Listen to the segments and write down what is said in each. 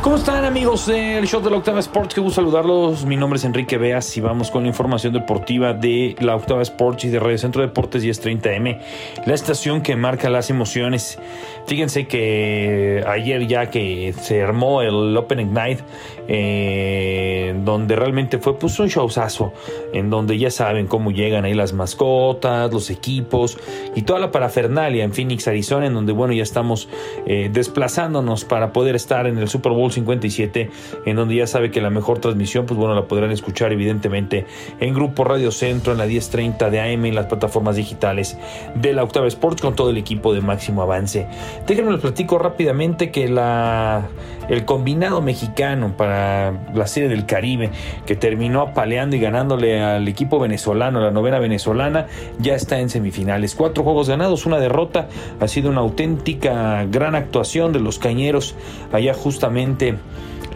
¿Cómo están amigos del show de la Octava Sports? Qué gusto saludarlos. Mi nombre es Enrique Beas y vamos con la información deportiva de la Octava Sports y de Radio Centro Deportes 1030M, la estación que marca las emociones. Fíjense que ayer ya que se armó el Open Ignite, eh, donde realmente fue pues, un showzazo, en donde ya saben cómo llegan ahí las mascotas, los equipos y toda la parafernalia en Phoenix, Arizona, en donde bueno ya estamos eh, desplazándonos para poder estar en el Super Bowl 57, en donde ya sabe que la mejor transmisión, pues bueno, la podrán escuchar evidentemente en Grupo Radio Centro, en la 1030 de AM, en las plataformas digitales de la Octava Sports con todo el equipo de máximo avance. Déjenme les platico rápidamente que la, el combinado mexicano para la Serie del Caribe, que terminó apaleando y ganándole al equipo venezolano, la novena venezolana, ya está en semifinales. Cuatro juegos ganados, una derrota. Ha sido una auténtica gran actuación de los cañeros allá justamente Them.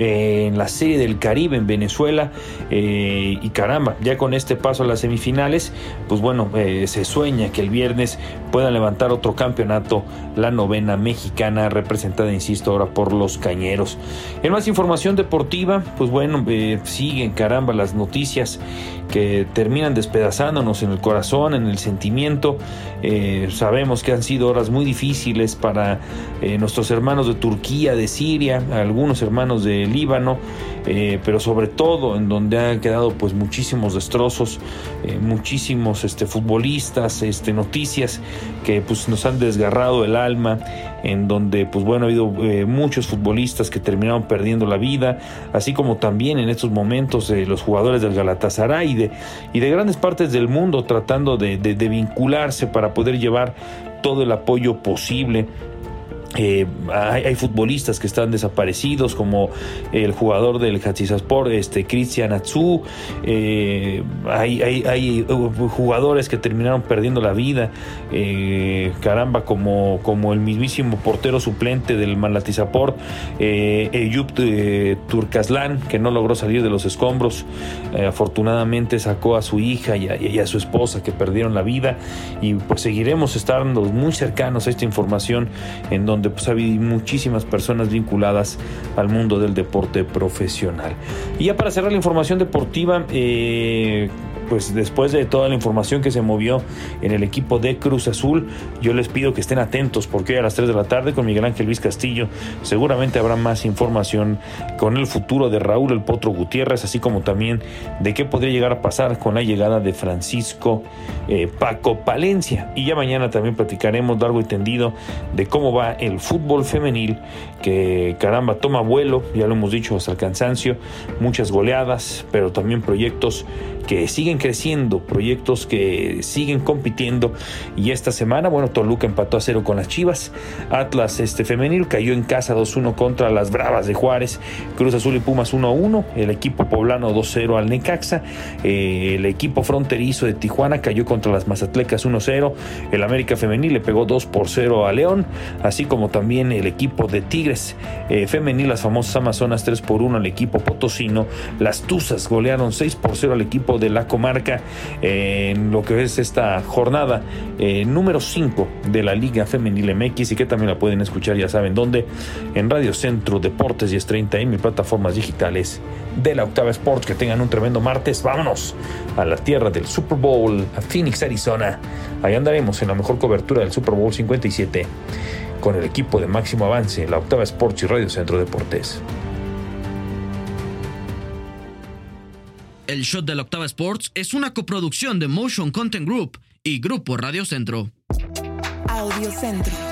Eh, en la Serie del Caribe en Venezuela eh, y caramba, ya con este paso a las semifinales, pues bueno, eh, se sueña que el viernes puedan levantar otro campeonato, la novena mexicana representada, insisto, ahora por los cañeros. En más información deportiva, pues bueno, siguen caramba las noticias que terminan despedazándonos en el corazón, en el sentimiento. sabemos que han sido horas muy difíciles para nuestros hermanos de Turquía, de Siria, algunos hermanos de Líbano, eh, pero sobre todo en donde han quedado pues muchísimos destrozos, eh, muchísimos este, futbolistas, este, noticias que pues nos han desgarrado el alma, en donde pues bueno ha habido eh, muchos futbolistas que terminaron perdiendo la vida, así como también en estos momentos los jugadores del Galatasaray y de, y de grandes partes del mundo tratando de vincularse para poder llevar todo el apoyo posible eh, hay, futbolistas que están desaparecidos, como el jugador del Hatzisaspor, este Cristian Atsu. Eh, hay, hay, uh, jugadores que terminaron perdiendo la vida. Eh, caramba, como, como el mismísimo portero suplente del Malatizapor, Eyup Turkaslan, que no logró salir de los escombros. afortunadamente sacó a su hija y a, su esposa que perdieron la vida. Y pues seguiremos estando muy cercanos a esta información en donde donde pues ha habido muchísimas personas vinculadas al mundo del deporte profesional. Y ya para cerrar la información deportiva, eh, pues después de toda la información que se movió en el equipo de Cruz Azul, yo les pido que estén atentos porque hoy a las 3 de la tarde con Miguel Ángel Luis Castillo seguramente habrá más información con el futuro de Raúl El Potro Gutiérrez, así como también de qué podría llegar a pasar con la llegada de Francisco eh, Paco Palencia. Y ya mañana también platicaremos largo y tendido de cómo va el fútbol femenil, que caramba toma vuelo, ya lo hemos dicho hasta el cansancio, muchas goleadas, pero también proyectos que siguen creciendo, proyectos que siguen compitiendo. Y esta semana, bueno, Toluca empató a cero con las Chivas, Atlas este femenil cayó en casa 2-1 contra las Bravas de Juárez, Cruz Azul y Pumas 1-1, el equipo poblano 2-0 al Necaxa, eh, el equipo fronterizo de Tijuana cayó contra las Mazatlecas 1-0, el América femenil le pegó 2 por 0 a León, así como también el equipo de Tigres. Eh, femenil, las famosas Amazonas 3 por 1 al equipo potosino, las Tuzas golearon 6 por 0 al equipo de la comarca en lo que es esta jornada eh, número 5 de la Liga Femenil MX y que también la pueden escuchar, ya saben dónde, en Radio Centro Deportes y 30 en mis plataformas digitales de la Octava Sports. Que tengan un tremendo martes. Vámonos a la tierra del Super Bowl, a Phoenix, Arizona. Ahí andaremos en la mejor cobertura del Super Bowl 57 con el equipo de máximo avance, la Octava Sports y Radio Centro Deportes. El Shot de la Octava Sports es una coproducción de Motion Content Group y Grupo Radio Centro. Centro.